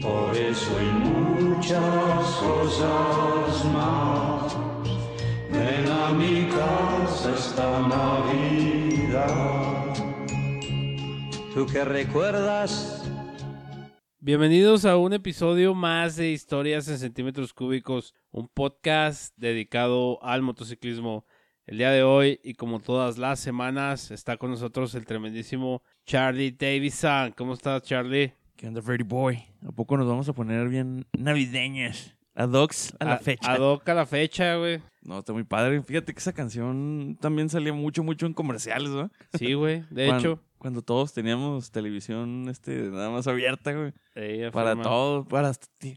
Por eso hay muchas cosas más. Ven a mi casa esta Navidad. Tú que recuerdas Bienvenidos a un episodio más de Historias en Centímetros Cúbicos, un podcast dedicado al motociclismo. El día de hoy y como todas las semanas está con nosotros el tremendísimo Charlie Davison. ¿Cómo estás, Charlie? ¿Qué onda, Freddy Boy? ¿A poco nos vamos a poner bien navideñas? Ad hocs a la fecha. Ad hoc a la fecha, güey. No, está muy padre. Fíjate que esa canción también salía mucho, mucho en comerciales, ¿no? Sí, güey. De hecho, Cuando todos teníamos televisión este, nada más abierta, güey. ella Para todo, para...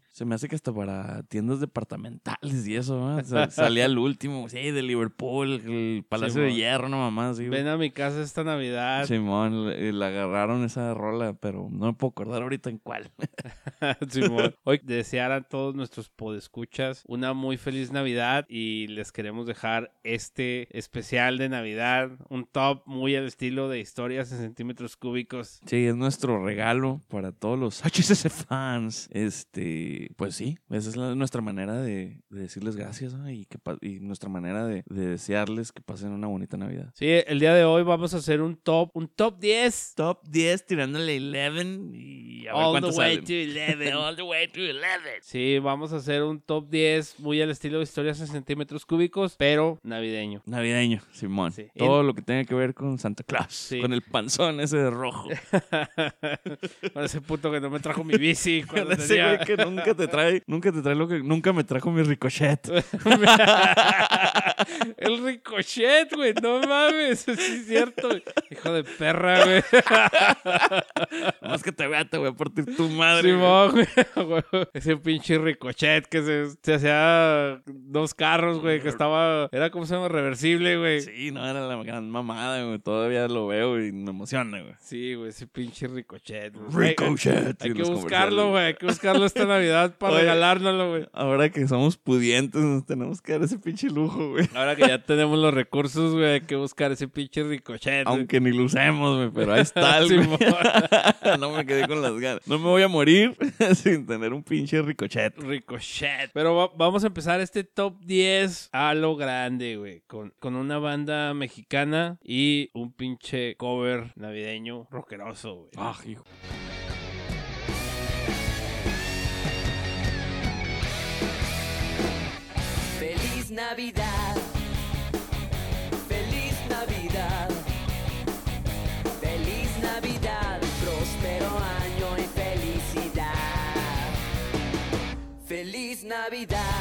Se me hace que hasta para tiendas departamentales y eso, ¿no? O sea, salía el último, sí, de Liverpool, el Palacio de. Hierro, no mamá, sí, güey. Ven a mi casa esta Navidad. Simón, le, le agarraron esa rola, pero no me puedo acordar ahorita en cuál. Simón. Hoy desear a todos nuestros podescuchas una muy feliz Navidad y les queremos dejar este especial de Navidad, un top muy al estilo de historias en centímetros cúbicos. Sí, es nuestro regalo para todos los HSS fans. Este, pues sí, esa es la- nuestra manera de, de decirles gracias ¿no? y, que, pa- y nuestra manera de, de desearles que pasen una bonita Navidad. Sí, el día de hoy vamos a hacer un top, un top 10. Top 10 tirándole 11 y a ver All the way salen. to 11. All the way to 11. Sí, vamos a hacer un top 10 muy al estilo de historias en centímetros cúbicos, pero navideño. Navideño, Simón. Sí. Todo lo que tenga que ver con Santa Claus. Sí. Con el panzón ese de rojo. Con ese puto que no me trajo mi bici. Cuando ese tenía- güey que nunca te trae, nunca te trae lo que nunca me trajo mi ricochet. El ricochet, güey, no mames, sí es cierto. güey. Hijo de perra, güey. Más que te vea, te voy a partir tu madre. güey. güey. Ese pinche ricochet que se, se hacía dos carros, güey, que estaba, era como se llama, reversible, güey. Sí. Sí, no, era la gran mamada, güey. Todavía lo veo y me emociona, güey. güey, ese pinche ricochet. güey. Ricochet. Hay, hay que buscarlo, güey, hay que buscarlo esta Navidad para Oye. regalárnoslo, güey. Ahora que somos pudientes, nos tenemos que dar ese pinche lujo, güey. Ahora que ya tenemos los recursos, güey, hay que buscar ese pinche ricochet. güey. Aunque ni lo usemos, güey, pero ahí está, el güey. No me quedé con las ganas. No me voy a morir sin tener un pinche ricochet. Ricochet. Pero va- vamos a empezar este top 10 a lo grande, güey. Con, con una banda mexicana y un pinche cover navideño rockeroso, güey. Ah, hijo. Feliz Navidad. Feliz Navidad. Feliz Navidad. Próspero año y felicidad. Feliz Navidad.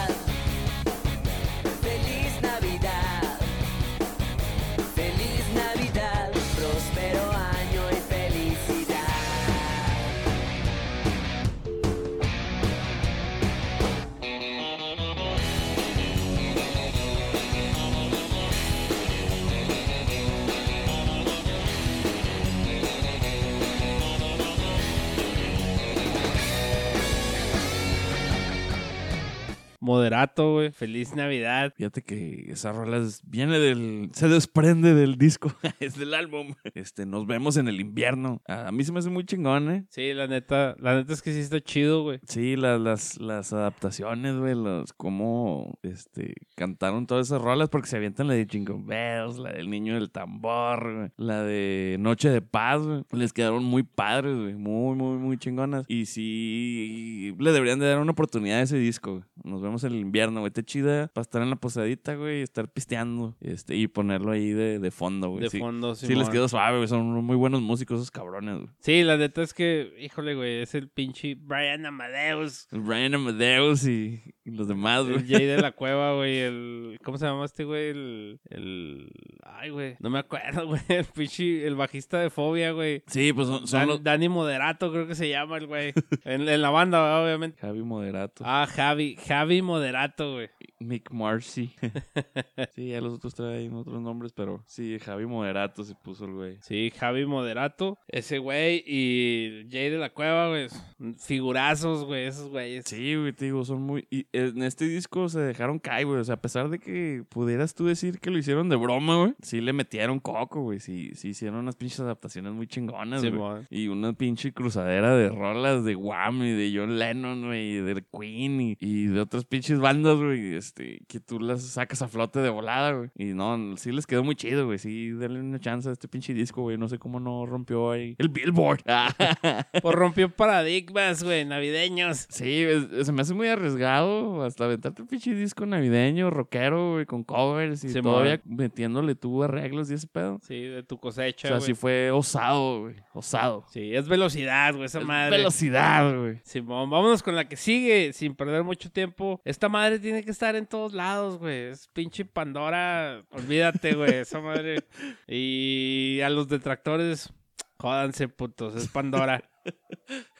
Moderato, güey. Feliz Navidad. Fíjate que esa rola es- viene del. Se desprende del disco. es del álbum. Este, nos vemos en el invierno. A mí se me hace muy chingón, ¿eh? Sí, la neta, la neta es que sí está chido, güey. Sí, la- las, las adaptaciones, güey, los cómo este, cantaron todas esas rolas, porque se avientan la de Jingle Bells, la del niño del tambor, güey, la de Noche de Paz, güey. Les quedaron muy padres, güey, muy, muy, muy chingonas. Y sí, le deberían de dar una oportunidad a ese disco, güey. Nos vemos en el invierno, güey. Está chida para estar en la posadita, güey, y estar pisteando, este, y ponerlo ahí de, de fondo, güey. De sí. fondo, Sí, les Simón. quedó suave, güey. Son muy buenos músicos esos cabrones, güey. Sí, la neta es que, híjole, güey, es el pinche Brian Amadeus. Brian Amadeus y los demás, güey. El Jay de la Cueva, güey. El. ¿Cómo se llama este, güey? El. El. Ay, güey. No me acuerdo, güey. El pinche. El bajista de Fobia, güey. Sí, pues son, son Dan- los... Dani Moderato, creo que se llama el güey. En, en la banda, ¿verdad? obviamente. Javi Moderato. Ah, Javi. Javi Moderato, güey. Mick Marcy. sí, ya los otros traen otros nombres, pero sí, Javi Moderato se puso el güey. Sí, Javi Moderato. Ese güey. Y Jay de la Cueva, güey. Figurazos, güey. Esos güeyes. Sí, güey, te digo, son muy... Y en este disco se dejaron caer, güey. O sea, a pesar de que pudieras tú decir que lo hicieron de broma, güey. Sí le metieron coco, güey. Sí, sí hicieron unas pinches adaptaciones muy chingonas, güey. Simón. Y una pinche cruzadera de rolas de Wham y de John Lennon, güey, y de Queen y, y de otras pinches bandas, güey, este, que tú las sacas a flote de volada, güey. Y no, sí les quedó muy chido, güey. Sí, denle una chance a este pinche disco, güey. No sé cómo no rompió ahí el Billboard. Pues rompió paradigmas, güey. Navideños. Sí, se me hace muy arriesgado hasta aventarte un pinche disco navideño, rockero, güey, con covers y Simón. todavía metiéndole tú arreglos y ese pedo. Sí, de tu O cosecha, sea, güey. sí fue osado, güey. Osado. Sí, es velocidad, güey. Esa Es madre. Velocidad, güey. Simón, vámonos con la que sigue, sin perder mucho tiempo. Esta madre tiene que estar en todos lados, güey. Es pinche Pandora. Olvídate, güey, esa madre. Y a los detractores, jódanse, putos. Es Pandora.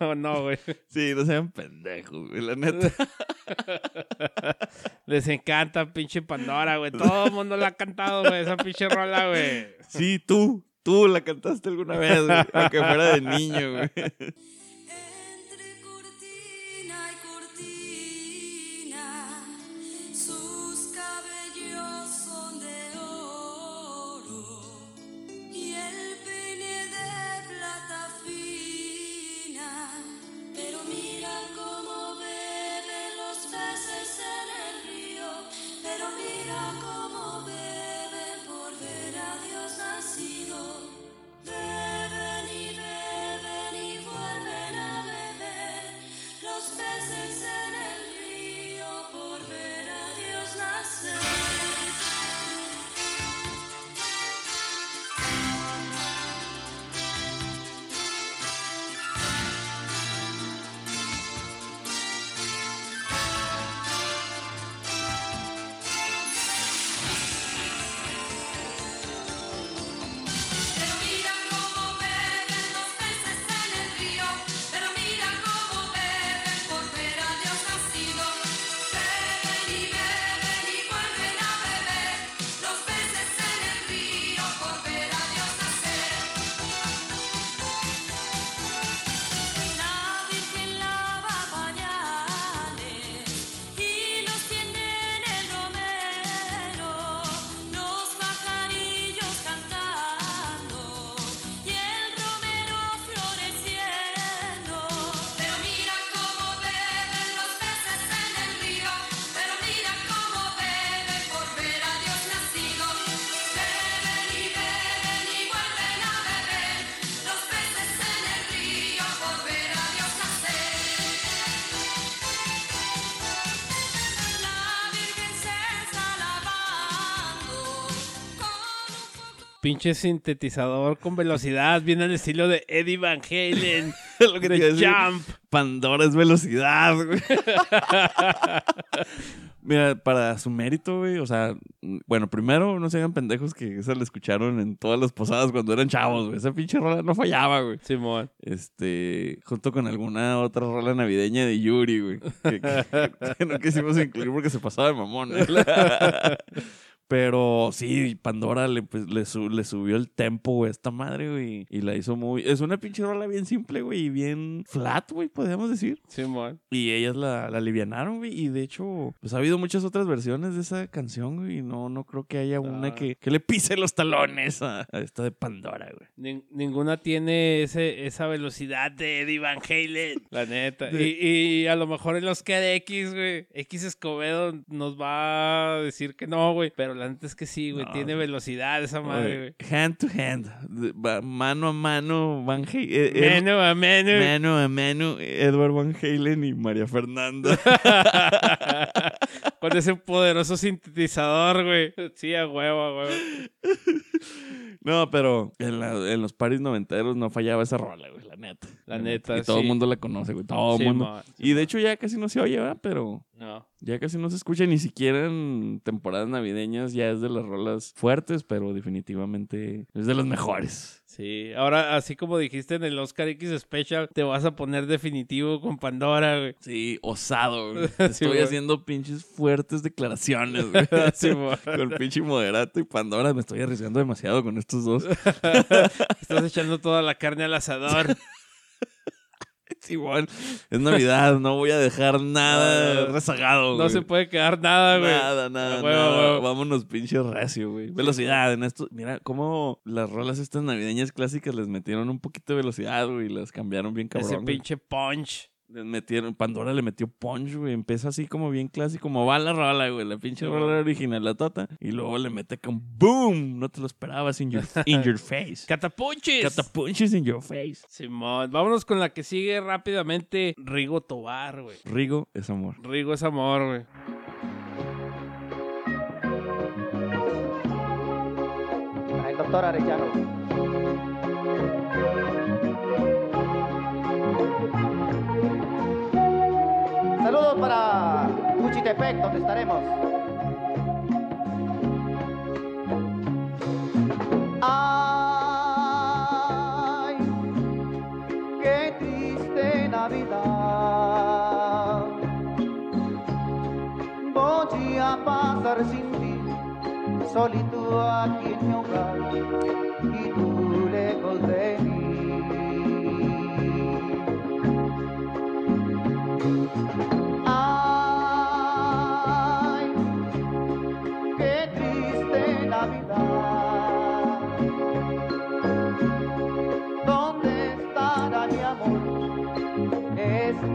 Oh, no, güey. Sí, no sean pendejos, güey, la neta. Les encanta pinche Pandora, güey. Todo el mundo la ha cantado, güey. Esa pinche rola, güey. Sí, tú, tú la cantaste alguna vez, güey, aunque fuera de niño, güey. Pinche sintetizador con velocidad, bien al estilo de Eddie Van Halen. Lo que de. Jump. Pandora es velocidad, güey. Mira, para su mérito, güey, o sea, bueno, primero no se hagan pendejos que esa la escucharon en todas las posadas cuando eran chavos, güey. Esa pinche rola no fallaba, güey. Simón. Este, junto con alguna otra rola navideña de Yuri, güey. Que, que- que no quisimos incluir porque se pasaba de mamón. ¿eh? Pero sí, Pandora le, pues, le, su- le subió el tempo, güey, a esta madre, güey. Y la hizo muy. Es una pinche rola bien simple, güey, y bien flat, güey, podríamos decir. Simón. Y ellas la, la alivianaron, güey. Y de hecho, pues ha habido muchas otras versiones de esa canción, güey. Y no, no creo que haya una Ah. que, que le pise los talones a, a esta de Pandora, güey. Nin- ninguna tiene ese, esa velocidad de Eddie Van Halen. La neta. De- Y, y a lo mejor en los de X, güey. X Escobedo nos va a decir que no, güey. Pero la neta es que sí, güey. No, tiene velocidad esa madre, güey. Hand to hand. Mano a mano, Van Halen. eh, eh, Mano a mano. Mano a mano, Edward Van Halen y María Fernanda. Con ese poderoso sintetizador, güey. Sí, a huevo, a huevo. No, pero en, la- en los paris noventeros no fallaba esa rola, güey, la neta. La neta, Y todo el sí. mundo la conoce, güey. Todo el Sí, mundo. man. Y de hecho ya casi no se oye, ¿verdad? Pero No. ya casi no se escucha ni siquiera en temporadas navideñas. Ya es de las rolas fuertes, pero definitivamente es de las mejores. Sí, ahora así como dijiste en el Oscar X Special, te vas a poner definitivo con Pandora, güey. Sí, osado, güey. Sí, Estoy güey. haciendo pinches fuertes declaraciones, güey. Sí, con pinche moderato y Pandora me estoy arriesgando demasiado con estos dos. Estás echando toda la carne al asador. Igual. Es Navidad, no voy a dejar nada rezagado, No güey. se puede quedar nada, güey. Nada, nada, A huevo, nada. Vámonos pinche recio, güey. Velocidad en esto. Mira cómo las rolas estas navideñas clásicas les metieron un poquito de velocidad, güey. y Las cambiaron bien cabrón. Ese güey. pinche punch. Metieron, Pandora le metió punch, güey. Empieza así como bien clásico, como va la rola, güey. La pinche rola original, la tota. Y luego le mete con boom. No te lo esperabas in your, in your face. ¡Catapunches! Catapunches in your face. Simón, vámonos con la que sigue rápidamente. Rigo Tobar, güey. Rigo es amor. Rigo es amor, güey. Doctor Arellano. Saludos para Cuchitepec, donde estaremos. Ay, qué triste Navidad. Voy a pasar sin ti solito aquí en mi hogar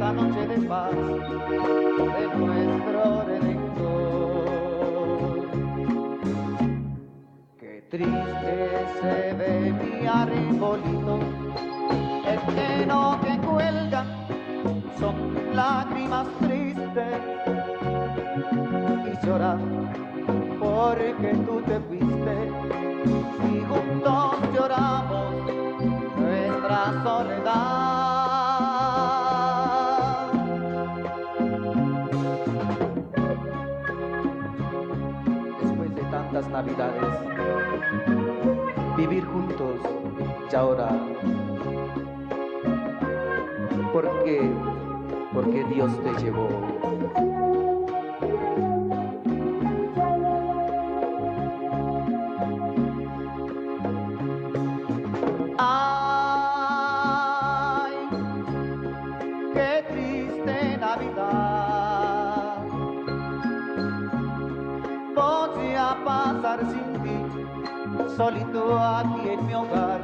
esta noche de paz de nuestro redentor? Qué triste se ve mi arbolito, el no que cuelga son lágrimas tristes y llorar porque tú te fuiste y juntos lloramos nuestra soledad. Navidades, vivir juntos y ahora, ¿por qué? Porque Dios te llevó. Aquí en mi hogar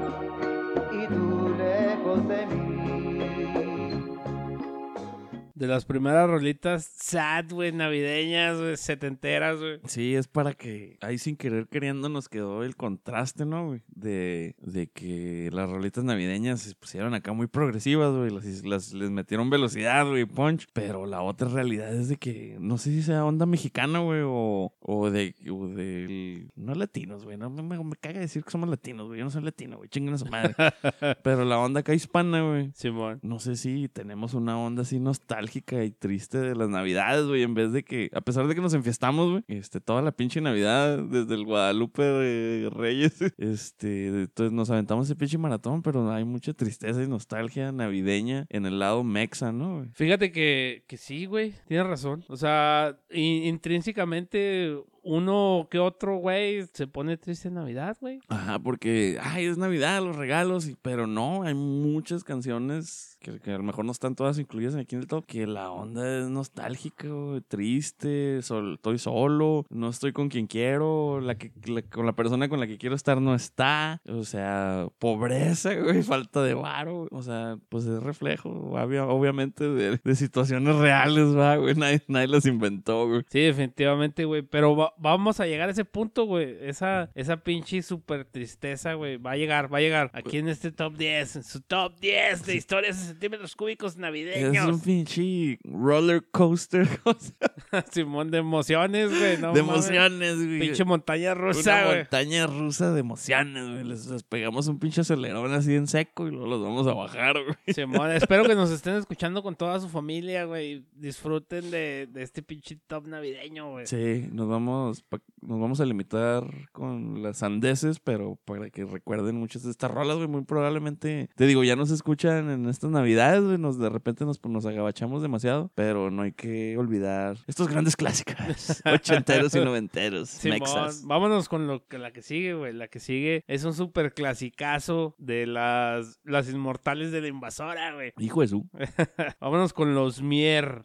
De las primeras rolitas sad, güey, navideñas, güey, setenteras, güey. Sí, es para que ahí sin querer queriendo nos quedó el contraste, ¿no, güey? De, de que las rolitas navideñas se pusieron acá muy progresivas, güey. Las, las- les metieron velocidad, güey, punch. Pero la otra realidad es de que no sé si sea onda mexicana, güey, o, o de. O del- no latinos, güey. No me, me, me caga decir que somos latinos, güey. Yo no soy latino, güey. Chinguen a su madre. pero la onda acá hispana, güey. Simón. No sé si tenemos una onda así nostálgica y triste de las navidades, güey, en vez de que, a pesar de que nos enfiestamos, güey, este, toda la pinche navidad, desde el Guadalupe de Reyes, este, entonces nos aventamos ese pinche maratón, pero hay mucha tristeza y nostalgia navideña en el lado mexa, ¿no, güey? Fíjate que, que sí, güey, tienes razón. O sea, in- intrínsecamente uno que otro, güey, se pone triste en Navidad, güey. Ajá, porque, ay, es Navidad, los regalos, y- pero no, hay muchas canciones que, que a lo mejor no están todas incluidas aquí en el top, que la onda es nostálgica, güey, triste, sol- estoy solo, no estoy con quien quiero, la que, la- con la persona con la que quiero estar no está, o sea, pobreza, güey, falta de varo, o sea, pues es reflejo, obvia- obviamente, de, de situaciones reales, va, güey, nadie, nadie las inventó, güey. Sí, definitivamente, güey. Pero va- vamos a llegar a ese punto, güey. Esa, esa pinche super tristeza, güey. Va a llegar, va a llegar. Aquí en este top 10. En su top 10 de historias en centímetros cúbicos Es un navideños. pinche roller coaster, Simón, de emociones, güey. No, de emociones, güey. Pinche montaña rusa, Una güey. montaña rusa de emociones, güey. Les, les pegamos un pinche acelerón así en seco y luego los vamos a bajar, güey. Simón, espero que nos estén escuchando con toda su familia, güey. Disfruten de, de este pinche top navideño, güey. Sí, nos vamos, nos vamos a limitar con las sandeces, pero para que recuerden muchas de estas rolas, güey, muy probablemente, te digo, ya nos escuchan en estas navidades, güey, nos de repente nos, nos agabachamos demasiado, pero no hay que olvidar estos grandes clásicos, ochenteros y noventeros, Simón, mexas. vámonos con lo que la que sigue, güey. La que sigue es un super clasicazo de las, las inmortales de la invasora, güey. Hijo de su. Vámonos con los Mier.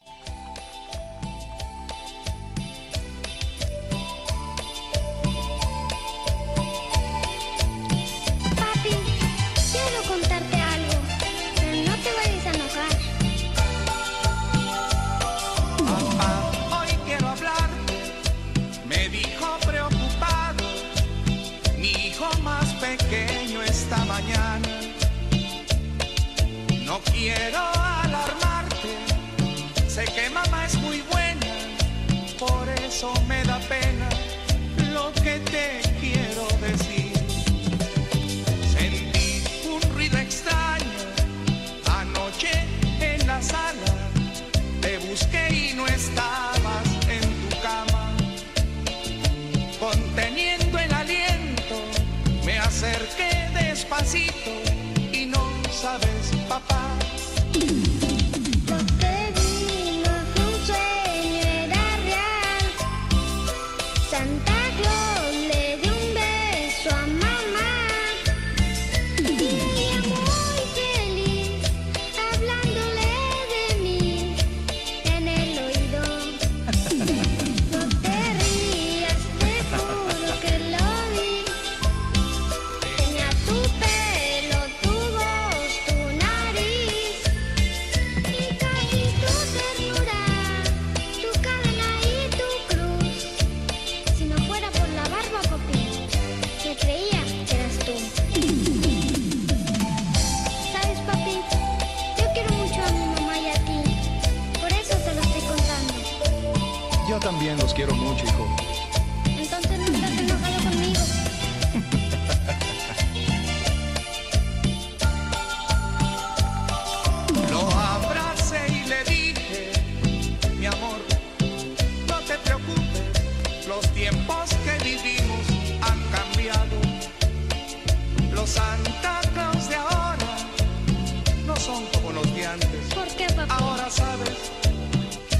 Son como los de antes. ¿Por qué, papi? Ahora sabes,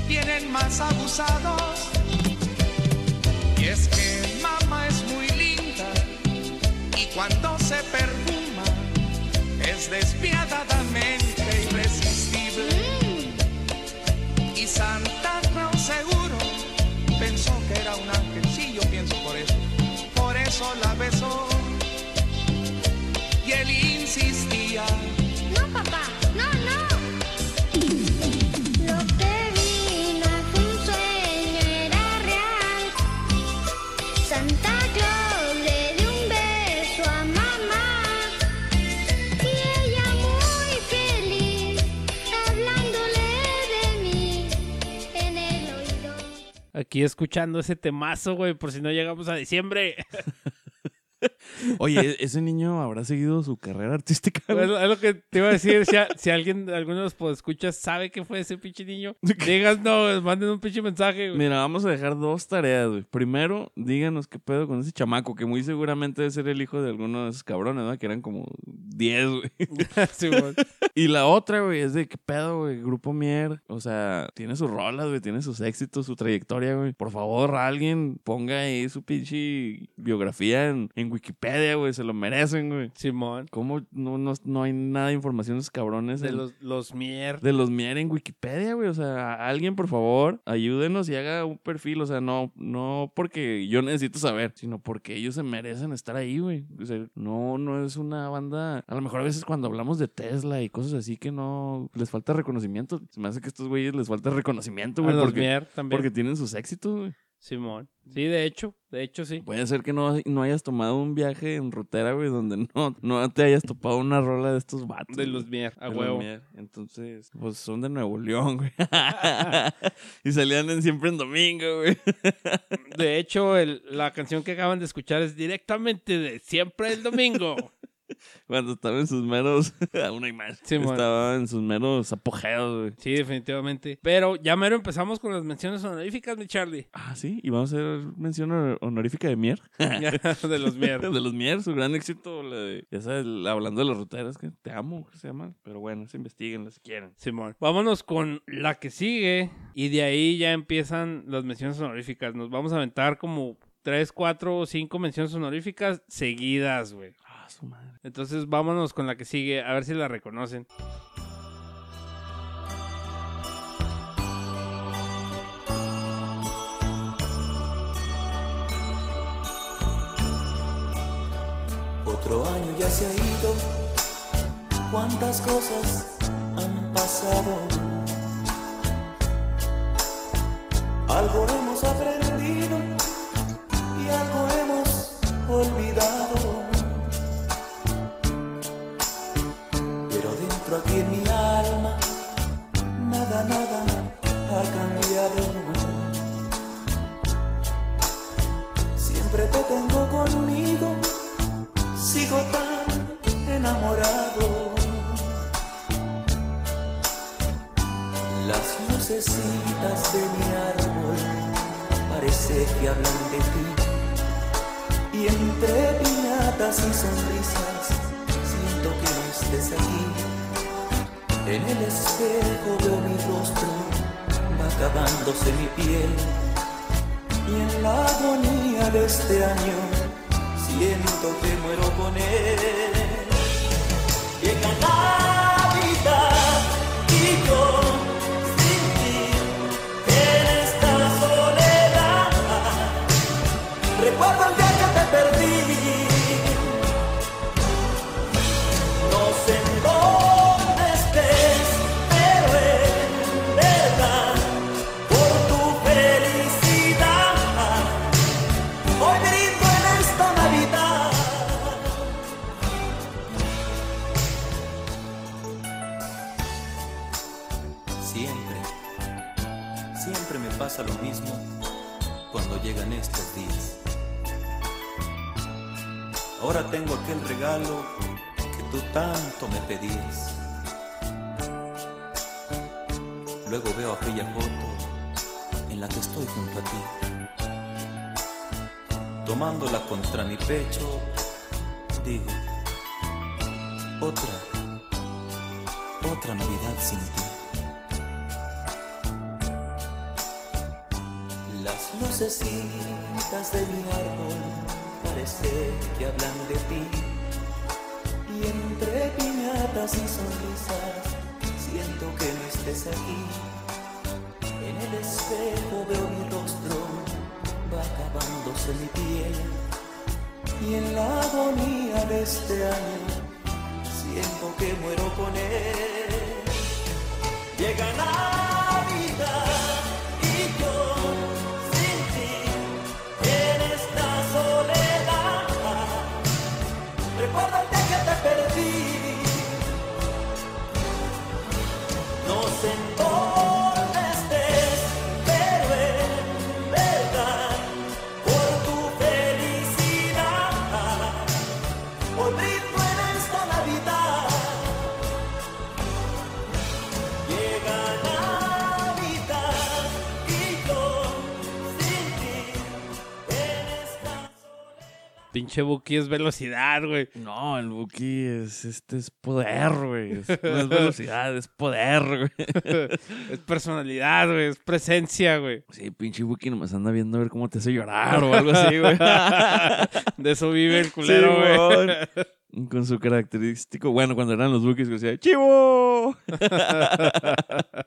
vienen más abusados. Y es que mamá es muy linda y cuando se perfuma es despiadadamente irresistible. Y Santa Claus seguro pensó que era un ángel. Sí, yo pienso por eso. Por eso la besó. Y él Aquí escuchando ese temazo, güey, por si no llegamos a diciembre. Oye, ¿e- ¿ese niño habrá seguido su carrera artística? Es güey? lo, es lo que te iba a decir. Si, a- si alguien, alguno de los escuchas sabe que fue ese pinche niño, digas no, manden un pinche mensaje, güey. Mira, vamos a dejar dos tareas, güey. Primero, díganos qué pedo con ese chamaco, que muy seguramente debe ser el hijo de alguno de esos cabrones, ¿no? Que eran como 10, güey. Sí. Y la otra, güey, es de qué pedo, güey. Grupo Mier, o sea, tiene sus rolas, güey, tiene sus éxitos, su trayectoria, güey. Por favor, alguien ponga ahí su pinche biografía en, en Wikipedia, güey. Se lo merecen, güey. Simón. ¿Cómo no, no, no hay nada de información de esos cabrones? De en- los, los mier. de los Mier en Wikipedia, güey. O sea, alguien, por favor, ayúdenos y haga un perfil. O sea, no, no porque yo necesito saber, sino porque ellos se merecen estar ahí, güey. O sea, no, no es una banda. A lo mejor a veces cuando hablamos de Tesla y cosas así que no les falta reconocimiento. Se me hace que a estos güeyes les falta reconocimiento, güey. Porque, mier también. porque tienen sus éxitos, güey. Simón. Sí, de hecho, de hecho sí. Puede ser que no, no hayas tomado un viaje en rutera, güey, donde no, no te hayas topado una rola de estos vatos. De los mier, a De los huevo. Mier. Entonces, pues son de Nuevo León, güey. y salían en siempre en domingo, güey. De hecho, el- la canción que acaban de escuchar es directamente de Siempre el Domingo. Cuando estaba en sus meros. Aún hay más. Sí, estaba en sus meros apogeos, güey. Sí, definitivamente. Pero ya mero empezamos con las menciones honoríficas, mi Charlie. Ah, sí. Y vamos a hacer mención honor- honorífica de Mier. de los mier. de los Mier, su gran éxito. La de, ya sabes, la- hablando de las ruteras, que te amo, que se llama. Pero bueno, se investiguen si quieren. Simón. Vámonos con la que sigue. Y de ahí ya empiezan las menciones honoríficas. Nos vamos a aventar como 3, 4 o 5 menciones honoríficas seguidas, güey. Entonces vámonos con la que sigue, a ver si la reconocen. Otro año ya se ha ido, cuántas cosas han pasado. Algo hemos aprendido y algo hemos olvidado. Nada, ha cambiado. Siempre te tengo conmigo sigo tan enamorado. Las lucecitas de mi árbol parece que hablan de ti. Y entre piñatas y sonrisas siento que no estés aquí. En el espejo veo mi rostro, va acabándose mi piel. Y en la agonía de este año siento que muero con él. Pinche Buki es velocidad, güey. No, el Buki es, este es poder, güey. Es- no es velocidad, es poder, güey. Es personalidad, güey. Es presencia, güey. Sí, pinche Buki nomás anda viendo a ver cómo te hace llorar o algo así, güey. De eso vive el culero, güey. Con su característico, bueno, cuando eran los que decía, ¡Chivo!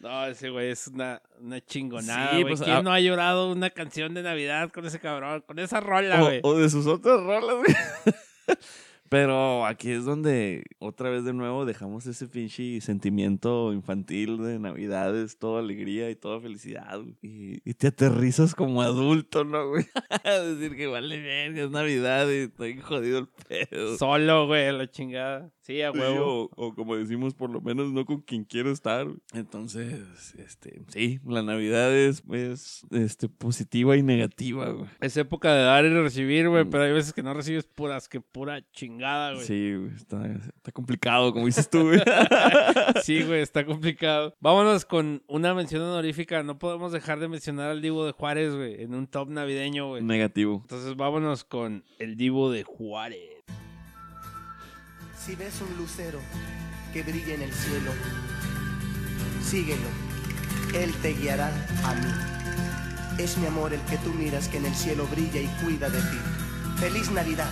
No, ese güey es una, una chingonada, Sí, güey. pues, ¿Quién ah- no ha llorado una canción de Navidad con ese cabrón? Con esa rola, güey. O de sus otras rolas, güey. Pero aquí es donde otra vez de nuevo dejamos ese pinche sentimiento infantil de Navidades, toda alegría y toda felicidad. Y, y te aterrizas como adulto, ¿no, güey? Decir que vale bien, es Navidad y estoy jodido el pedo. Solo, güey, la chingada. Sí, a huevo. o, o como decimos, por lo menos no con quien quiero estar. Entonces, este, sí, la Navidad es, es este, positiva y negativa, güey. Es época de dar y recibir, güey, Mm. pero hay veces que no recibes puras, que pura chingada, güey. Sí, güey, está, está complicado, como dices tú, güey. Sí, güey, está complicado. Vámonos con una mención honorífica. No podemos dejar de mencionar al Divo de Juárez, güey, en un top navideño, güey. Negativo. Entonces vámonos con el Divo de Juárez. Si ves un lucero que brilla en el cielo, síguelo, él te guiará a mí. Es mi amor el que tú miras que en el cielo brilla y cuida de ti. Feliz Navidad.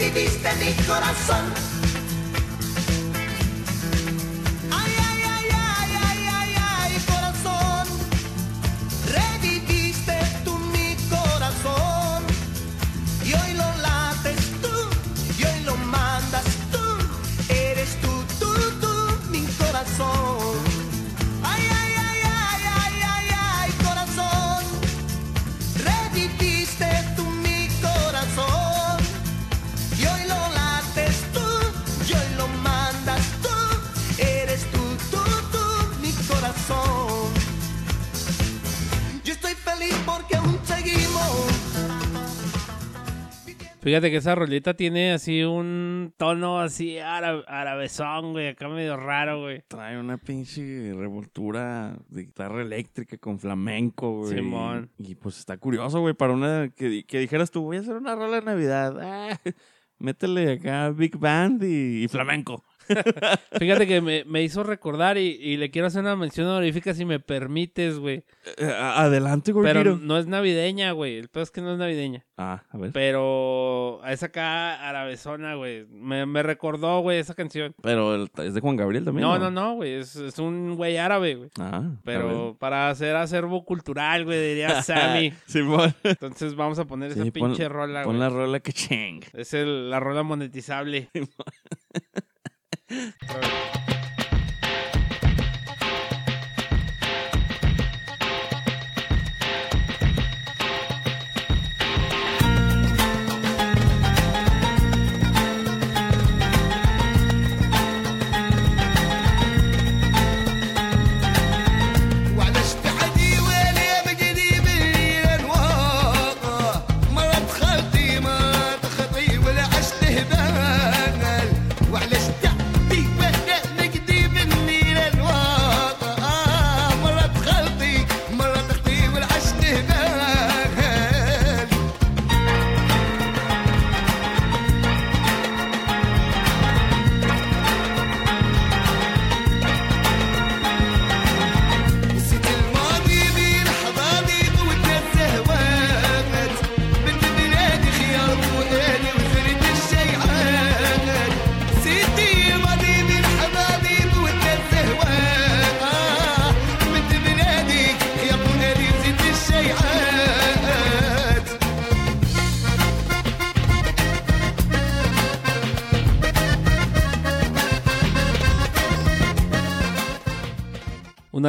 Tú reviviste mi corazón. Fíjate que esa rolita tiene así un tono así árabe, arabezón, güey, acá medio raro, güey. Trae una pinche revoltura de guitarra eléctrica con flamenco, güey. Simón. Y pues está curioso, güey, para una que, di- que dijeras tú, voy a hacer una rola de Navidad. Ah, métele acá Big Band y, y flamenco. Fíjate que me, me hizo recordar y, y le quiero hacer una mención honorífica si me permites, güey. Eh, a- adelante, güey. Pero no es navideña, güey. El peor es que no es navideña. Ah, a ver. Pero es acá arabezona, güey. Me, me recordó, güey, esa canción. Pero el- es de Juan Gabriel también. No, no, no, güey. Es, es un güey árabe, güey. Ah. Pero para hacer acervo cultural, güey, diría Sammy. Simón. Entonces vamos a poner esa pon- pinche rola, Pon güey. la rola que ching. Es el- la rola monetizable. Sorry.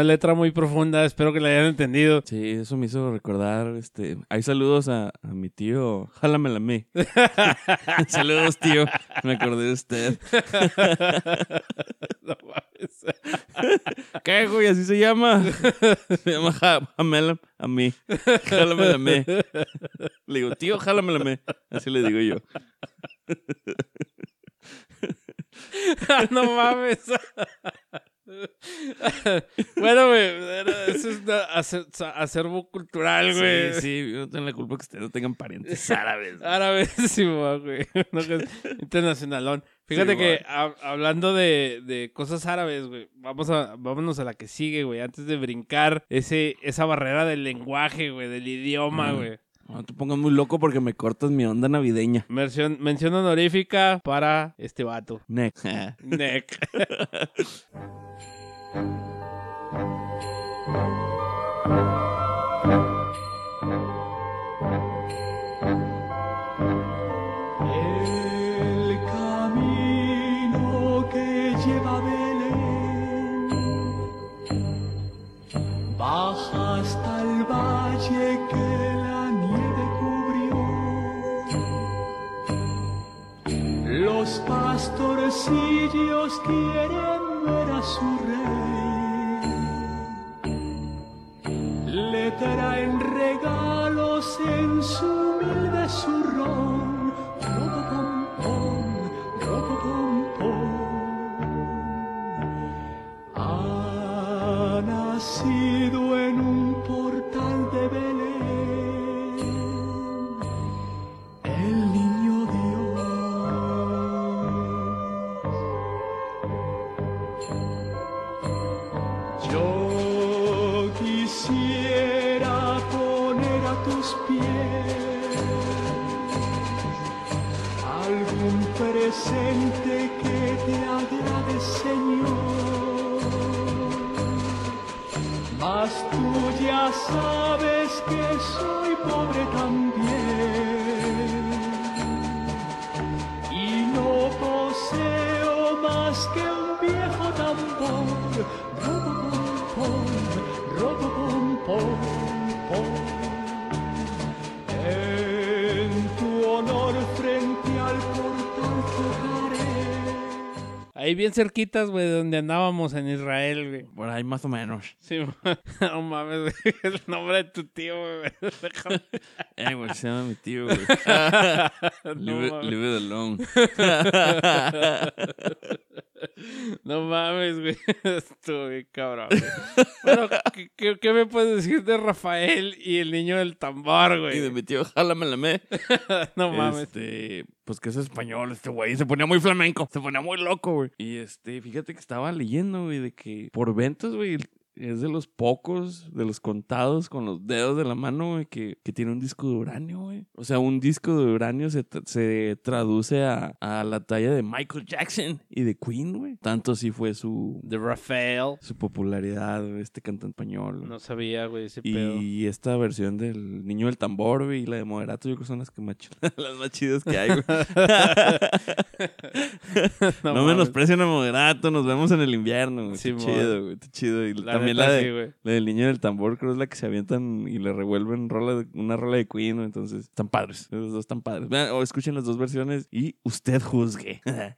Una letra muy profunda, espero que la hayan entendido. Sí, eso me hizo recordar, este, hay saludos a, a mi tío, jálamela a mí. saludos, tío, me acordé de usted. No mames. ¿Qué, güey? Así se llama. Se llama jálamela a mí. Jálamela a mí. Le digo, tío, jálamela a mí. Así le digo yo. no mames. bueno, güey, eso es acer- acervo cultural, güey. Sí, sí, no tengo la culpa que ustedes no tengan parientes árabes. güey. Árabe, sí, güey. No, que internacionalón. Fíjate Sí, que hab- hablando de, de cosas árabes, güey, vamos a, vámonos a la que sigue, güey. Antes de brincar ese, esa barrera del lenguaje, güey, del idioma, Mm. güey. No te pongas muy loco porque me cortas mi onda navideña. Mención, mención honorífica para este vato. Next. Neck. El camino que lleva Belén baja hasta el valle que la nieve cubrió. Los pastorcillos quieren ver a su rey. Bien cerquitas, güey, de donde andábamos en Israel, güey. Por ahí más o menos. Sí, no mames, güey. El nombre de tu tío, güey. Déjame. Eh, güey, se llama mi tío, güey. No leave, leave it alone. No mames, güey. Estuvo bien cabrón. güey. Bueno, ¿qué, qué, qué me puedes decir de Rafael y el niño del tambor, güey? Y de mi tío, jálamela me. No mames. Este, pues que es español este güey. Se ponía muy flamenco. Se ponía muy loco, güey. Y este, fíjate que estaba leyendo, güey, de que por ventas, güey, es de los pocos, de los contados con los dedos de la mano, güey, que, que tiene un disco de uranio, güey. O sea, un disco de uranio se, tra- se traduce a, a la talla de Michael Jackson y de Queen, güey. Tanto así fue su, De Rafael. su popularidad, güey, este cantante español. güey. No sabía, güey, ese pedo. Y esta versión del Niño del Tambor, güey, y la de Moderato, yo creo que son las, que más, ch- las más chidas que hay, güey. no mames. menosprecien a Moderato, nos vemos en el invierno, güey. Sí, mo. chido, güey, está chido. Y La también la, de, sí, güey. la del Niño del Tambor, creo es la que se avientan y le revuelven rola una rola de Queen, entonces están padres, esos dos están padres. Vean, o escuchen las dos versiones y usted juzgue.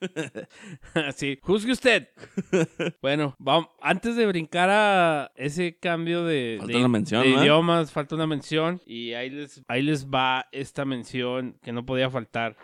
sí, juzgue usted. bueno, vamos, antes de brincar a ese cambio de, Falta de- una mención, de ¿no? idiomas, falta una mención. Y ahí les, ahí les va esta mención que no podía faltar.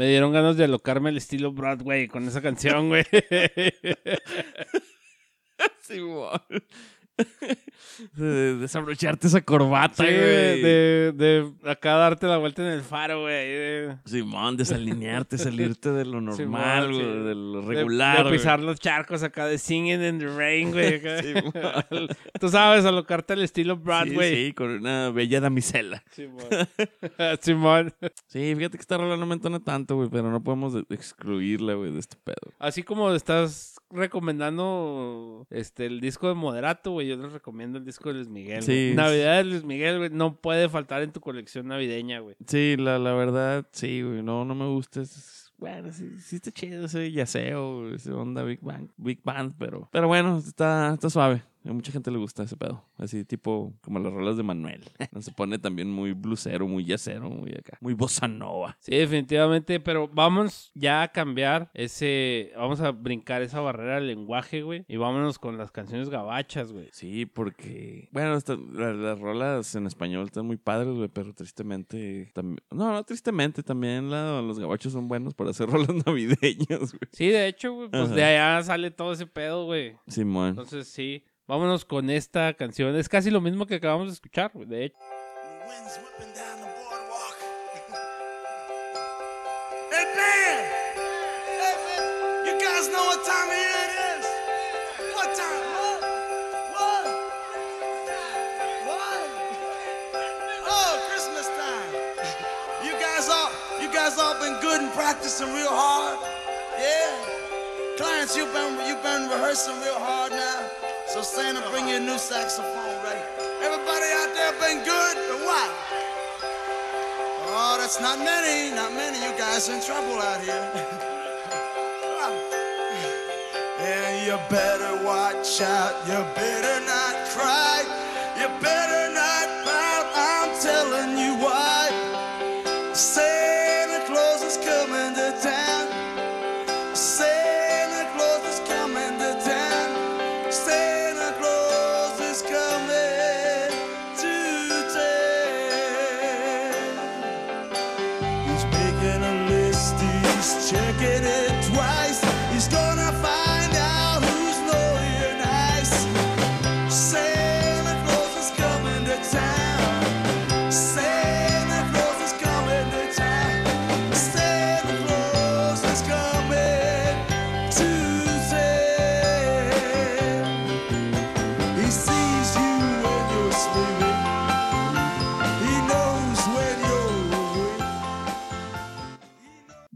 Me dieron ganas de alocarme al estilo Broadway con esa canción, güey. De desabrocharte esa corbata, Sí, güey. de, de acá darte la vuelta en el faro, güey. de- Simón, desalinearte, salirte de lo normal, Simón, sí. güey, de lo de- regular. De, güey. pisar los charcos acá de Singing in the Rain, güey. Simón. Tú sabes, alocarte al estilo Sí, Broadway. sí, con una bella damisela. Simón. Simón. Sí, fíjate que esta rola no me entona tanto, güey, pero no podemos de- excluirla, güey, de este pedo. Así como estás recomendando este el disco de Moderato, güey, yo les recomiendo el disco de Luis Miguel. Sí. Navidad de Luis Miguel, güey, no puede faltar en tu colección navideña, güey. Sí, la, la verdad, sí, güey, no, no me gusta. Es- bueno, sí, sí está chido ese yaceo, ese onda Big Bang, Big Band, pero, pero bueno, está, está suave. A mucha gente le gusta ese pedo. Así tipo como las rolas de Manuel. Se pone también muy blusero, muy yacero, muy acá. Muy bossa nova. Sí, definitivamente, pero vamos ya a cambiar ese, vamos a brincar esa barrera del lenguaje, güey, y vámonos con las canciones gabachas, güey. Sí, porque, bueno, esta- la- las rolas en español están muy padres, güey, pero tristemente, también, no, no, tristemente, también la- los gabachos son buenos para hacer rolas navideñas, güey. Sí, de hecho, güey, pues Ajá. de allá sale todo ese pedo, güey. Simón. Entonces, sí, vámonos con esta canción. Es casi lo mismo que acabamos de escuchar, de hecho. Practicing real hard? Yeah? Clarence, you've been, you've been rehearsing real hard now. So Santa, bring you a new saxophone ready. Everybody out there been good but what? Oh, that's not many, not many. You guys in trouble out here. and you better watch out. You better not cry.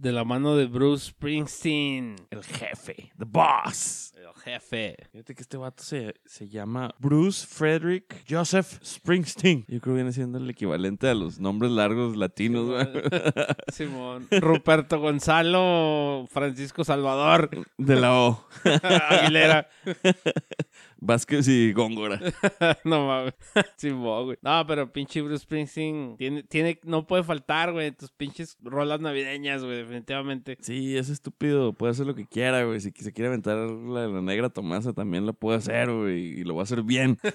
De la mano de Bruce Springsteen. El jefe, the boss. El jefe. Fíjate que este vato se, se llama Bruce Frederick Joseph Springsteen. Yo creo que viene siendo el equivalente a los nombres largos latinos, güey. Simón. Ruperto Gonzalo Francisco Salvador De la O. Aguilera. Vázquez y Góngora. no mames. Simón, güey. No, pero pinche Bruce Springsteen tiene, tiene, no puede faltar, güey, tus pinches rolas navideñas, güey, definitivamente. Sí, es estúpido. Puede hacer lo que quiera, güey. Si se quiere aventar la, la negra Tomasa, también lo puede hacer, güey. Y lo va a hacer bien.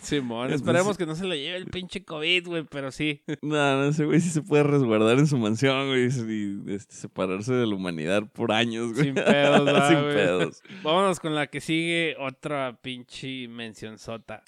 Simón, Entonces- esperemos que no se le lleve el pinche COVID, güey, pero sí. No, no, ese güey sí se puede resguardar en su mansión, güey. Y este, separarse de la humanidad por años, güey. Sin pedos, ¿verdad, Sin pedos. Vámonos con la que sigue, otra pinche mención sota.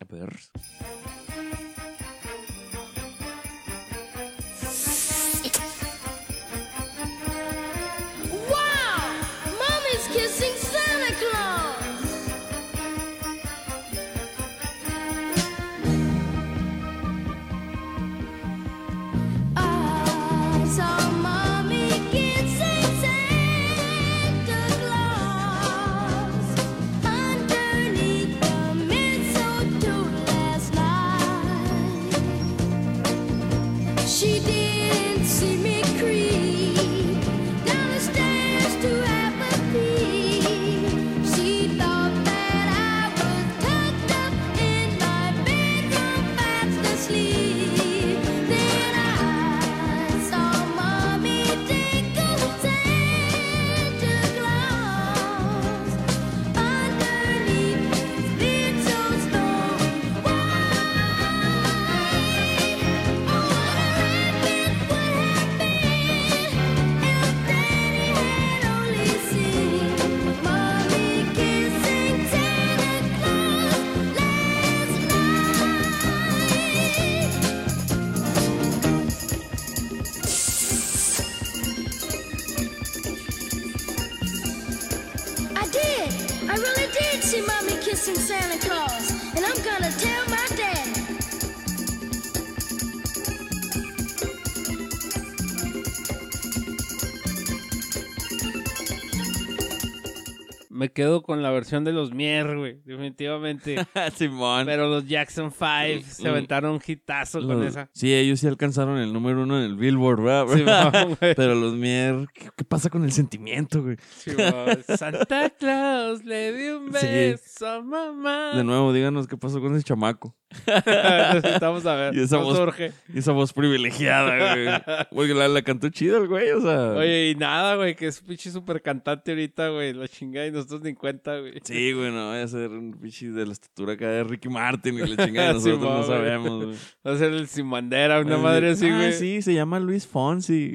Quedo con la versión de los Mier, güey. Definitivamente. Simón. Pero los Jackson 5 se Mm. aventaron un hitazo con Los- esa. Sí, ellos sí alcanzaron el número uno en el Billboard, ¿verdad? Simón, güey. Pero los Mier, ¿qué, qué pasa con el sentimiento, güey? Simón. Santa Claus le dio un Sí. beso a mamá. De nuevo, díganos qué pasó con ese chamaco. Necesitamos saber. Y esa voz, surge. y esa voz privilegiada, güey. Porque la, la cantó chido el güey, o sea. Oye, y nada, güey, que es pinche super cantante ahorita, güey. La chingada y nosotros ni cuenta, güey. Sí, güey, no vaya a ser un pinche de la estatura acá de Ricky Martin y la chingada y nosotros no sabemos, güey. Va a ser el sin bandera, una madre así, Ah, güey. sí, se llama Luis Fonsi.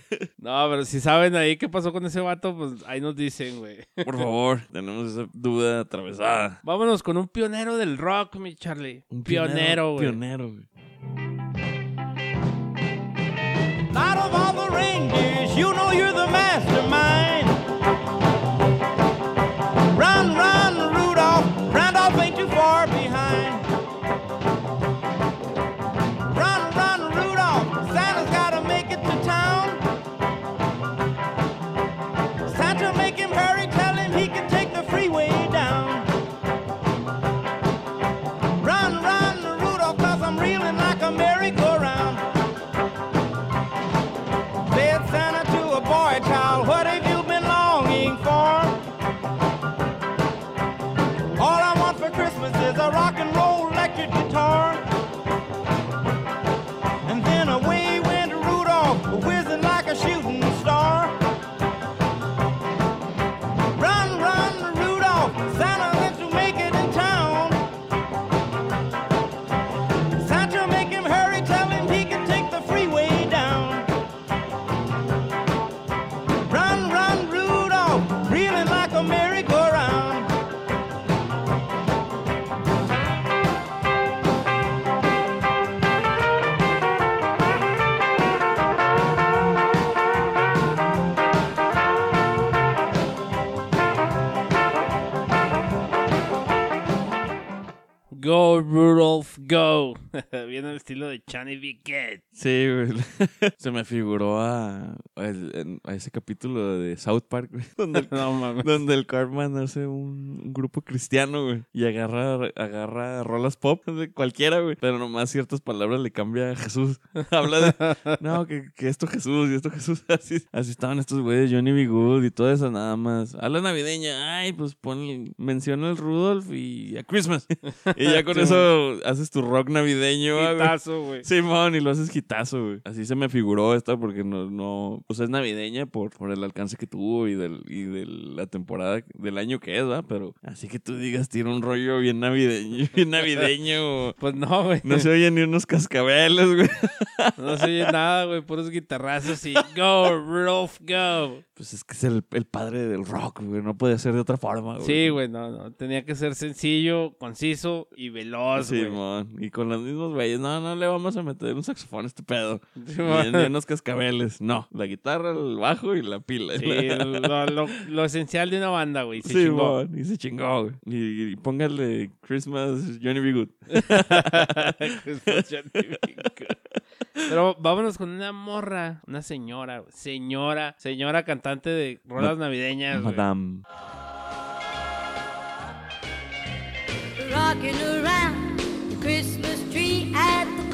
no, pero si saben ahí qué pasó con ese vato, pues ahí nos dicen, güey. Por favor, tenemos esa duda atravesada. Vámonos con un pionero del rock, mi Charlie. Un pionero, güey. Pionero, güey. De Johnny. Sí, güey. Se me figuró a, a, a ese capítulo de South Park, güey. Donde el, No mames. donde el Cartman hace un, un grupo cristiano, güey. Y agarra, agarra rolas pop de cualquiera, güey. Pero nomás ciertas palabras le cambia a Jesús. Habla de, no, que, que esto Jesús y esto Jesús. Así, así estaban estos güeyes, Johnny B. Good y todo eso nada más. Habla navideña. Ay, pues pon, menciona el Rudolph y a Christmas. y ya con Sí, eso haces tu rock navideño, güey. Güey. Simón, y lo haces hitazo, güey. Así se me figuró esta porque no, no, pues es navideña por, por el alcance que tuvo y del, y de la temporada del año que es, ¿verdad? Pero así que tú digas, tiene un rollo bien navideño, bien navideño. Pues no, güey. No se oyen ni unos cascabeles, güey. No se oye nada, güey. Puros guitarrazos y go, Rudolph, go. Pues es que es el, el padre del rock, güey. No puede ser de otra forma, güey. Sí, güey, no, no. Tenía que ser sencillo, conciso y veloz, güey. Simón. Y con los mismos güeyes, no, no le vamos a meter un saxofón a este pedo. Ni, ni unos cascabeles. No, la guitarra, el bajo y la pila. Sí, lo, lo- lo esencial de una banda, güey. Se chingó. Y se chingó, güey. Y, y póngale Christmas Johnny B. Good. Christmas Johnny B. Good. Pero vámonos con una morra, una señora, güey. señora, señora cantante de rolas navideñas. güey. Madame. rocking around the Christmas tree at the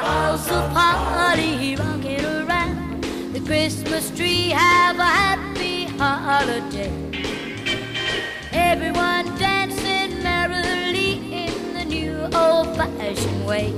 of holly rocking around the Christmas tree. Have a happy holiday. Everyone dancing merrily in the new old-fashioned way.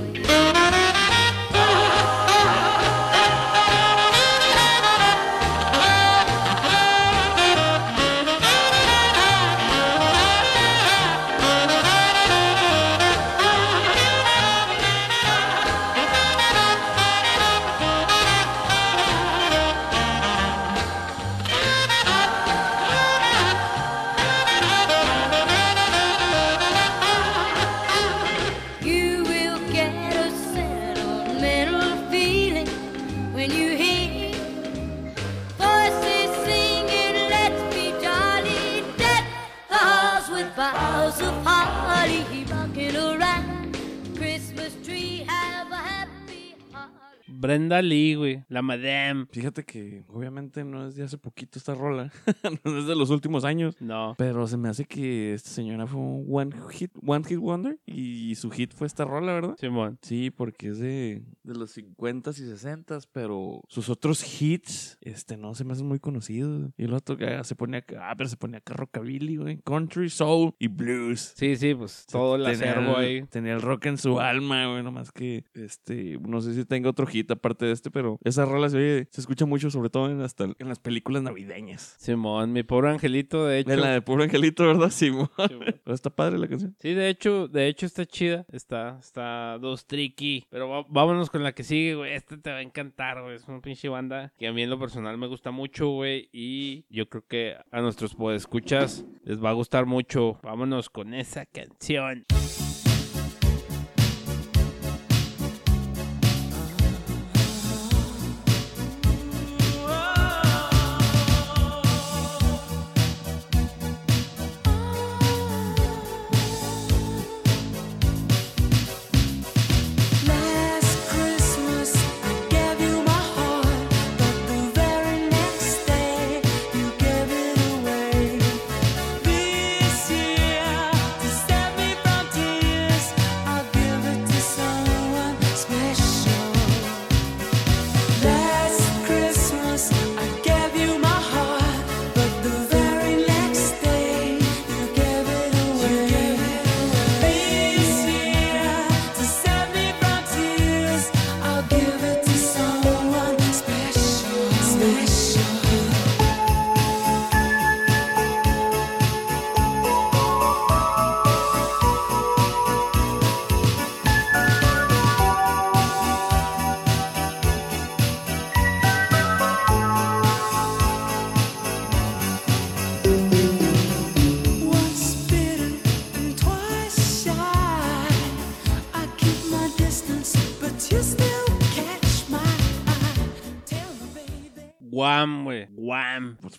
Brenda Lee, güey. La Madame. Fíjate que obviamente no es de hace poquito esta rola, no es de los últimos años, No. pero se me hace que esta señora fue un one hit, one hit wonder y su hit fue esta rola, ¿verdad? Simón. Sí, porque es de, de los 50s y 60s, pero sus otros hits, este, no se me hacen muy conocidos. Y el otro que se ponía acá, ah, pero se ponía acá rockabilly, güey, country, soul y blues. Sí, sí, pues todo el acervo ahí. Tenía el rock en su alma, güey, nomás que, este, no sé si tenga otro hit aparte de este, pero esa rola se, oye- se escucha mucho, sobre todo en, hasta en las películas navideñas. Simón, mi pobre angelito, de hecho. En la de Puro Angelito, ¿verdad? Simón. Simón. Pero está padre la canción. Sí, de hecho, de hecho está chida. Está, está dos tricky. Pero va- vámonos con la que sigue, güey. Esta te va a encantar, güey. Es una pinche banda que a mí en lo personal me gusta mucho, güey. Y yo creo que a nuestros podescuchas les va a gustar mucho. Vámonos con esa canción.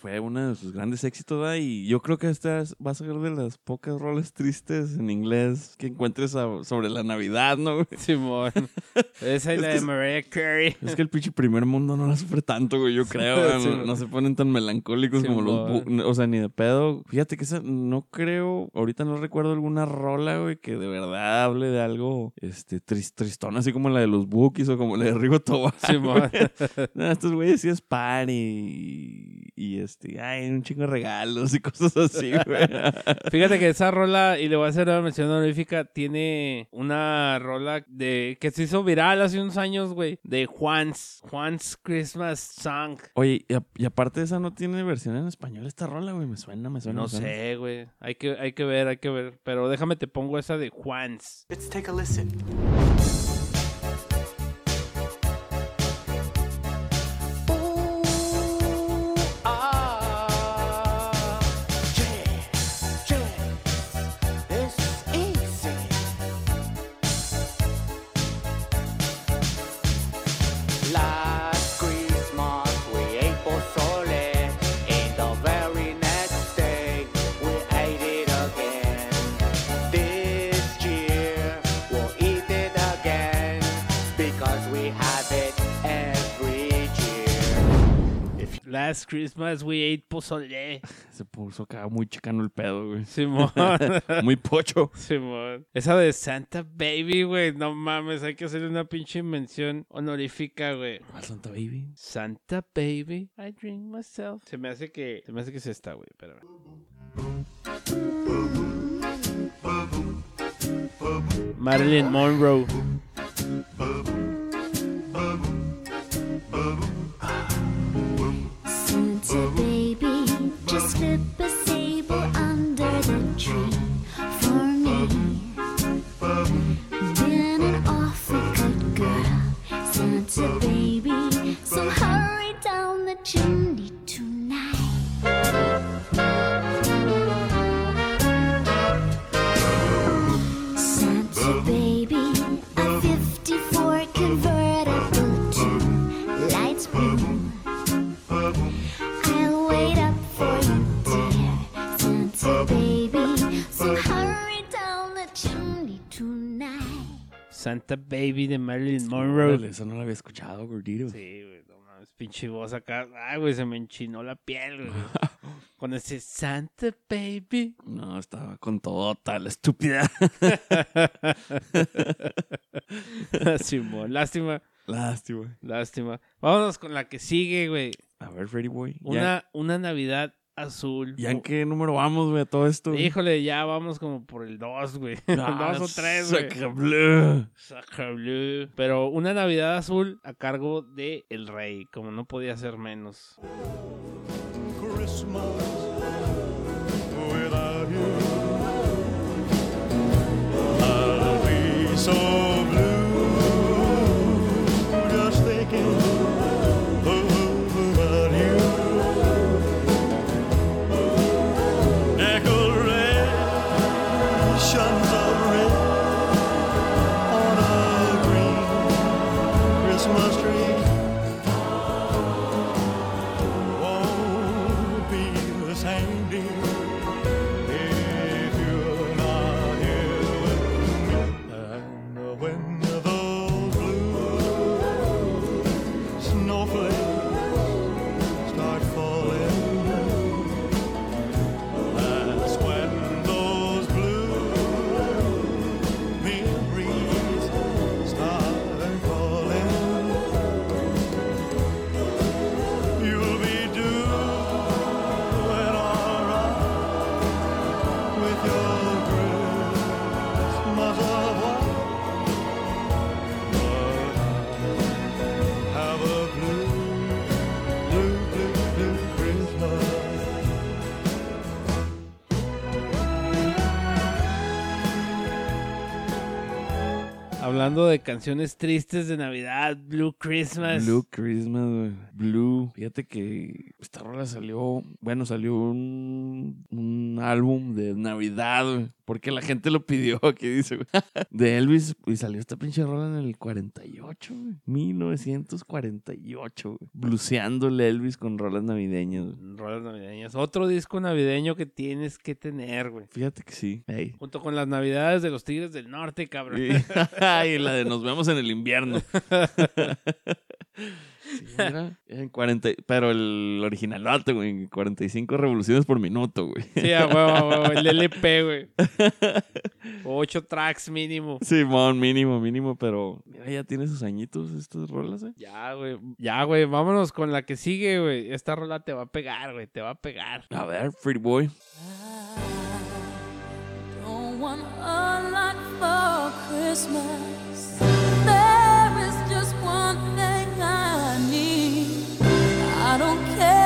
Guam. Pues fue uno de sus grandes éxitos, ¿verdad? Y yo creo que esta es- va a ser de las pocas rolas tristes en inglés que encuentres a- sobre la Navidad, ¿no? güey? Simón. Esa es la de Mariah Carey. Es que el pinche primer mundo no la sufre tanto, güey, yo creo. güey. Sí, no, güey. no se ponen tan melancólicos como los... O sea, ni de pedo. Fíjate que esa no creo... Ahorita no recuerdo alguna rola, güey, que de verdad hable de algo este, tris- tristón, así como la de los Bookies o como la de Rigo Tobar. Simón. No, estos güeyes sí es party y, y este, ay, un chingo de regalos y cosas así, güey. Fíjate que esa rola, y le voy a hacer una mención honorífica, tiene una rola de que se hizo viral hace unos años, güey, de Juan's, Juan's Christmas Song. Oye, y, a- y aparte de esa no tiene versión en español esta rola, güey, me suena, me suena. No me suena. sé, güey. Hay que, hay que ver, hay que ver. Pero déjame te pongo esa de Juan's. Let's take a listen. Last Christmas we ate pozole. Se puso acá muy chicano el pedo, güey. Simón. muy pocho. Simón. Esa de Santa Baby, güey. No mames, hay que hacerle una pinche mención honorífica, güey. ¿Cuál Santa Baby? Santa Baby, I drink myself. Se me hace que, se me hace que es esta, güey. Espérame. Marilyn Monroe. Santa Santa Baby de Marilyn Monroe. Órale, Eso no lo había escuchado, gordito. Sí, güey, no mames, pinche voz acá. Ay, güey, se me enchinó la piel, güey. Con ese Santa Baby. No, estaba con todo tal estúpida. Simón, lástima, Lástima. lástima. Vámonos con la que sigue, güey. A ver, Freddy Boy. ¿Ya, Una, una Navidad azul. ¿Ya en qué número vamos, güey, a todo esto? güey? Híjole, ya vamos como por el 2, güey. Ah, dos o tres, güey. Sacre bleu. Sacre bleu. Pero una Navidad azul a cargo de El Rey, como no podía ser menos. Christmas without you. I'll be so Hablando de canciones tristes de Navidad, Blue Christmas. Blue Christmas, güey. Blue. Fíjate que esta rola salió, bueno, salió un, un álbum de Navidad, güey. Porque la gente lo pidió, aquí dice, güey. De Elvis. Y salió esta pinche rola en el 48, güey. 1948, güey. Bluseándole Elvis con rolas navideñas, güey. Rolas navideñas. Otro disco navideño que tienes que tener, güey. Fíjate que sí. Ey. Junto con las navidades de los Tigres del Norte, cabrón. Y la de nos vemos en el invierno. Sí, era en 40, pero el originalote, güey, 45 revoluciones por minuto, güey. Sí, a huevo, a huevo, el LP, güey. Ocho tracks mínimo. Simón, mínimo, mínimo, pero mira, ya tiene sus añitos estas rolas, eh. Ya, güey. Ya, güey. Vámonos con la que sigue, güey. Esta rola te va a pegar, güey. Te va a pegar. A ver, Free Boy. Don't want a lot for Christmas. I need. I don't care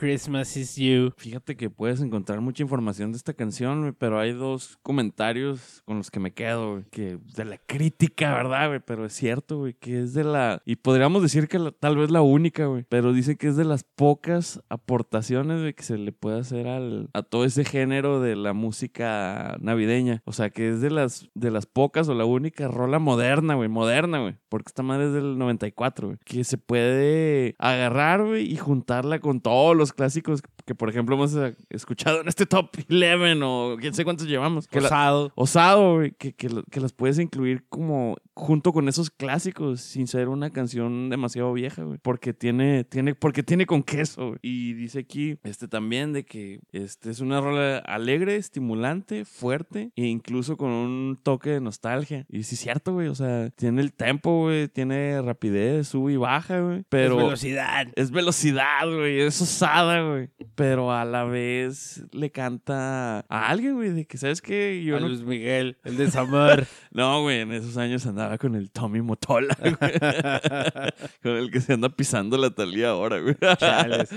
Christmas is you. Fíjate que puedes encontrar mucha información de esta canción, pero hay dos comentarios con los que me quedo, que de la crítica, ¿verdad, güey? Pero es cierto, güey, que es de la... Y podríamos decir que tal vez la única, güey, pero dice que es de las pocas aportaciones, que se le puede hacer al, a todo ese género de la música navideña. O sea, que es de las, de las pocas o la única rola moderna, güey, moderna, güey, porque esta madre es del 94, güey, que se puede agarrar, güey, y juntarla con todos los clásicos que, por ejemplo, hemos eh, escuchado en este top 11 o quién sé cuántos llevamos. Que la- Osado. osado, que, que, que las puedes incluir como junto con esos clásicos sin ser una canción demasiado vieja, güey. Porque tiene, tiene, porque tiene con queso, güey. Y dice aquí, este también, de que este es una rola alegre, estimulante, fuerte e incluso con un toque de nostalgia. Y sí es cierto, güey, o sea, tiene el tempo, güey, tiene rapidez, sube y baja, güey. Pero... Es velocidad. Es velocidad, güey. Es osada, güey. Pero a la vez le canta a alguien, güey, de que, ¿sabes qué? Yo A no... Luis Miguel, el de Samar. No, güey, en esos años andaba con el Tommy Motola, güey. con el que se anda pisando la talía ahora, güey. Chales.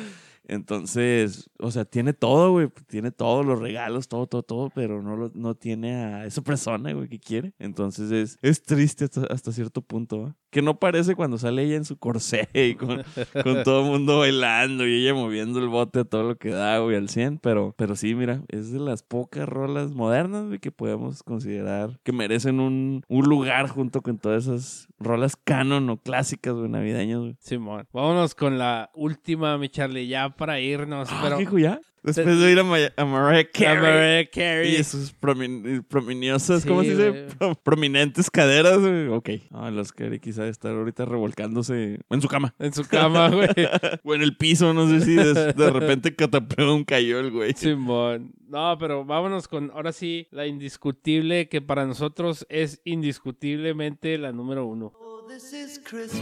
Entonces, o sea, tiene todo, güey. Tiene todos los regalos, todo, todo, todo, pero no, lo- no tiene a esa persona, güey, que quiere. Entonces es, es triste hasta, hasta cierto punto, ¿va? Que no parece cuando sale ella en su corsé y con, con todo el mundo bailando y ella moviendo el bote a todo lo que da, güey, al 100. Pero, pero sí, mira, es de las pocas rolas modernas, güey, que podemos considerar que merecen un, un lugar junto con todas esas rolas canon o clásicas, güey, navideñas, güey. Simón. Vámonos con la última, mi Charlie, ya para irnos. Ah, pero... ¿qué dijo ya? Después de ir a, Maya- a Mariah Carey. A Mariah Carey. Y sus promin- prominiosas, Sí, ¿cómo se dice? Pro- prominentes caderas, güey. Ok. Ah, los Carey quizá estar ahorita revolcándose en su cama. En su cama, güey. o en el piso, no sé si de, de repente catapeón cayó el güey. Simón. No, pero vámonos con ahora sí la indiscutible que para nosotros es indiscutiblemente la número uno. Oh, this is Christmas.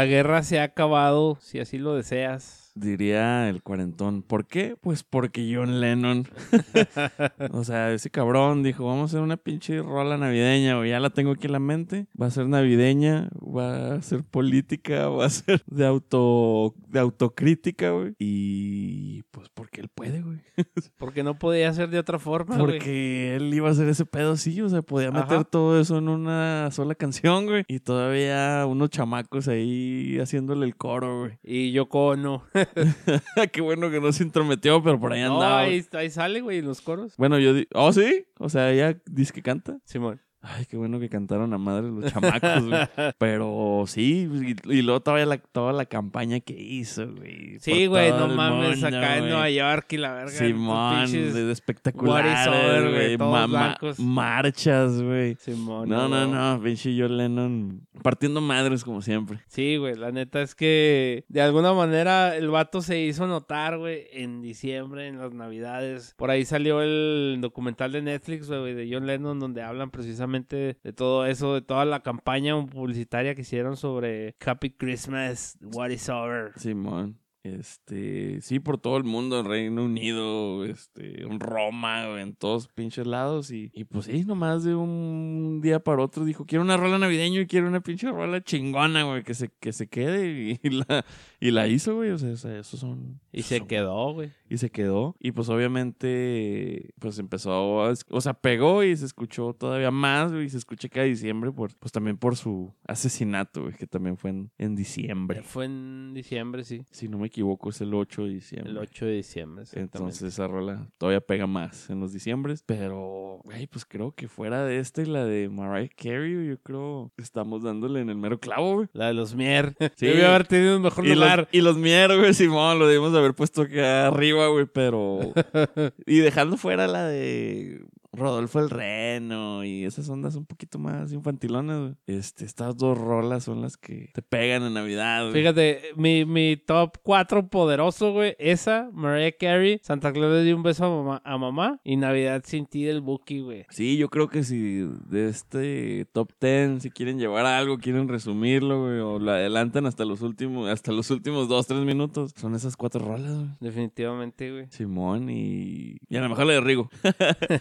La guerra se ha acabado, si así lo deseas. Diría el cuarentón. ¿Por qué? Pues porque John Lennon. o sea, ese cabrón dijo, vamos a hacer una pinche rola navideña, güey. Ya la tengo aquí en la mente. Va a ser navideña, va a ser política, va a ser de auto de autocrítica, güey. Y pues porque él puede, güey. Porque no podía ser de otra forma, güey. Porque él iba a hacer ese pedo sí, o sea, podía meter Ajá. todo eso en una sola canción, güey. Y todavía unos chamacos ahí haciéndole el coro, güey. Y Yoko Ono. Qué bueno que no se intrometió, pero por ahí No, andaba. ahí, ahí sale, güey, en los coros. Bueno, yo di... Oh, ¿sí? O sea, ella dice que canta. Simón. Ay, qué bueno que cantaron a madre los chamacos, güey. Pero sí, y, y luego todavía la, toda la campaña que hizo, güey. Sí, güey, no mames, mundo, acá en. Nueva York y la verga. Simón, de espectacular, güey, ma- marchas, güey. Simón, No, no, güey. no, pinche John Lennon partiendo madres como siempre. Sí, güey, la neta es que de alguna manera el vato se hizo notar, güey, en diciembre, en las navidades. Por ahí salió el documental de Netflix, güey, de John Lennon, donde hablan precisamente de todo eso, de toda la campaña publicitaria que hicieron sobre Happy Christmas, What is Over. Simón. Este, sí, por todo el mundo, en Reino Unido, este, en Roma, en todos pinches lados. Y, y pues sí, nomás de un día para otro dijo, quiero una rola navideña y quiero una pinche rola chingona, güey, que se, que se quede. Y, la, y la hizo, güey. O sea, esos son. Y se son- quedó, güey. Y se quedó. Y pues obviamente, pues empezó a... O sea, pegó y se escuchó todavía más, güey. Y se escucha cada diciembre, por, pues también por su asesinato, güey, que también fue en, en diciembre. Fue en diciembre, sí. Si no me equivoco, es el 8 de diciembre. El 8 de diciembre. Entonces esa rola todavía pega más en los diciembres. Pero, güey, pues creo que fuera de esta y la de Mariah Carey, yo creo estamos dándole en el mero clavo, güey. La de los Mier. Sí. Debió haber tenido un mejor Y los, lugar. y los mier, güey, Simón, lo debimos de haber puesto acá arriba, güey, pero... y dejando fuera la de Rodolfo el Reno y esas ondas un poquito más infantilonas, güey. Este, estas dos rolas son las que te pegan en Navidad, güey. Fíjate, mi, mi top 4 poderoso, güey. Esa, Mariah Carey, Santa Claus le dio un beso a mamá, a mamá y Navidad sin ti del Buki, güey. Sí, yo creo que si de este top 10, si quieren llevar algo, quieren resumirlo, güey, o lo adelantan hasta los últimos, hasta los últimos dos, tres minutos, son esas cuatro rolas, güey. Definitivamente, güey. Simón y... Y a lo mejor la de Rigo.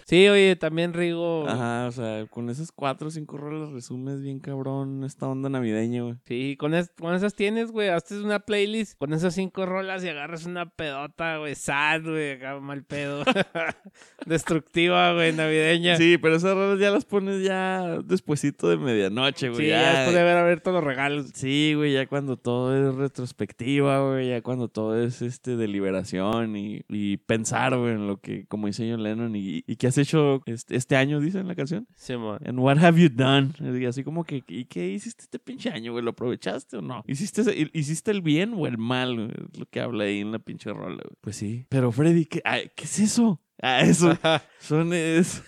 Sí, oye, también Rigo. Ajá, o sea, con esas cuatro o cinco rolas resumes bien cabrón esta onda navideña, güey. Sí, con, es- con esas tienes, güey. Haces una playlist con esas cinco rolas y agarras una pedota, güey. Sad, güey. Acá mal pedo. Destructiva, güey, navideña. Sí, pero esas rolas ya las pones ya despuesito de medianoche, güey. Sí, ya después de haber abierto los regalos. Sí, güey, ya cuando todo es retrospectiva, güey, ya cuando todo es este deliberación y, y pensar, güey, en lo que, como dice John Lennon, y, y qué has hecho este, este año, dice en la canción. Sí, man. And what have you done? Y así como que, ¿y qué hiciste este pinche año, güey? ¿Lo aprovechaste o no? ¿Hiciste, ¿Hiciste el bien o el mal? güey? Es lo que habla ahí en la pinche rola, güey. Pues sí. Pero Freddy, ¿qué, ay, ¿qué es eso? Ah, eso. Son, es,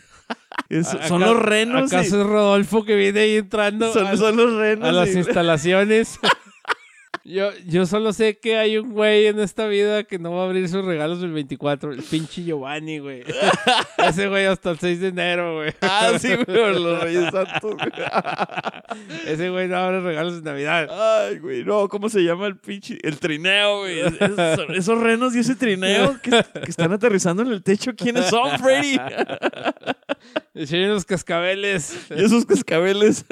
es- son los renos. y- ¿Acaso es Rodolfo que viene ahí entrando? son, al- son los renos. a las y- instalaciones. Yo, yo solo sé que hay un güey en esta vida que no va a abrir sus regalos el 24. El pinche Giovanni, güey. Ese güey hasta el 6 de enero, güey. Ah, sí, güey, los Reyes Santos. güey. Ese güey no abre regalos de Navidad. Ay, güey, no, ¿cómo se llama el pinche? El trineo, güey. Es- es- esos renos y ese trineo que, que están aterrizando en el techo, ¿quiénes son, Freddy? Enseñen los cascabeles. y esos cascabeles.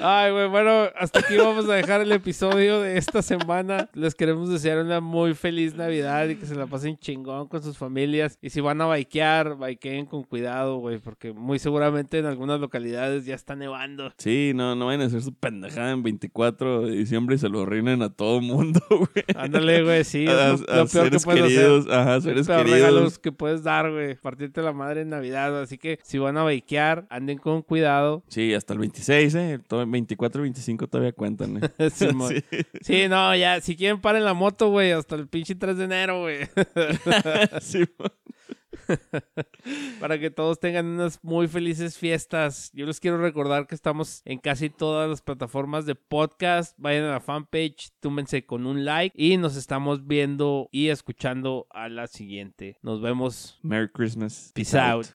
Ay, güey, bueno, hasta aquí vamos a dejar el episodio de esta semana. Les queremos desear una muy feliz Navidad y que se la pasen chingón con sus familias. Y si van a bikear, bikeen con cuidado, güey, porque muy seguramente en algunas localidades ya está nevando. Sí, no, no vayan a hacer su pendejada en 24 de diciembre y se lo arruinen a todo mundo, güey. Ándale, güey, sí, A- es lo, a lo peor que seres puedes queridos, hacer. ajá, seres queridos. regalos que puedes dar, güey, partirte la madre en Navidad. Así que si van a bikear, anden con cuidado. Sí, hasta el 26, ¿eh? Todo- 24 y 25 todavía cuentan, ¿eh? Sí. Sí, no, ya, si quieren paren la moto, güey, hasta el pinche 3 de enero, güey. Sí, Para que todos tengan unas muy felices fiestas. Yo les quiero recordar que estamos en casi todas las plataformas de podcast. Vayan a la fanpage, túmense con un like y nos estamos viendo y escuchando a la siguiente. Nos vemos. Merry Christmas. Peace out.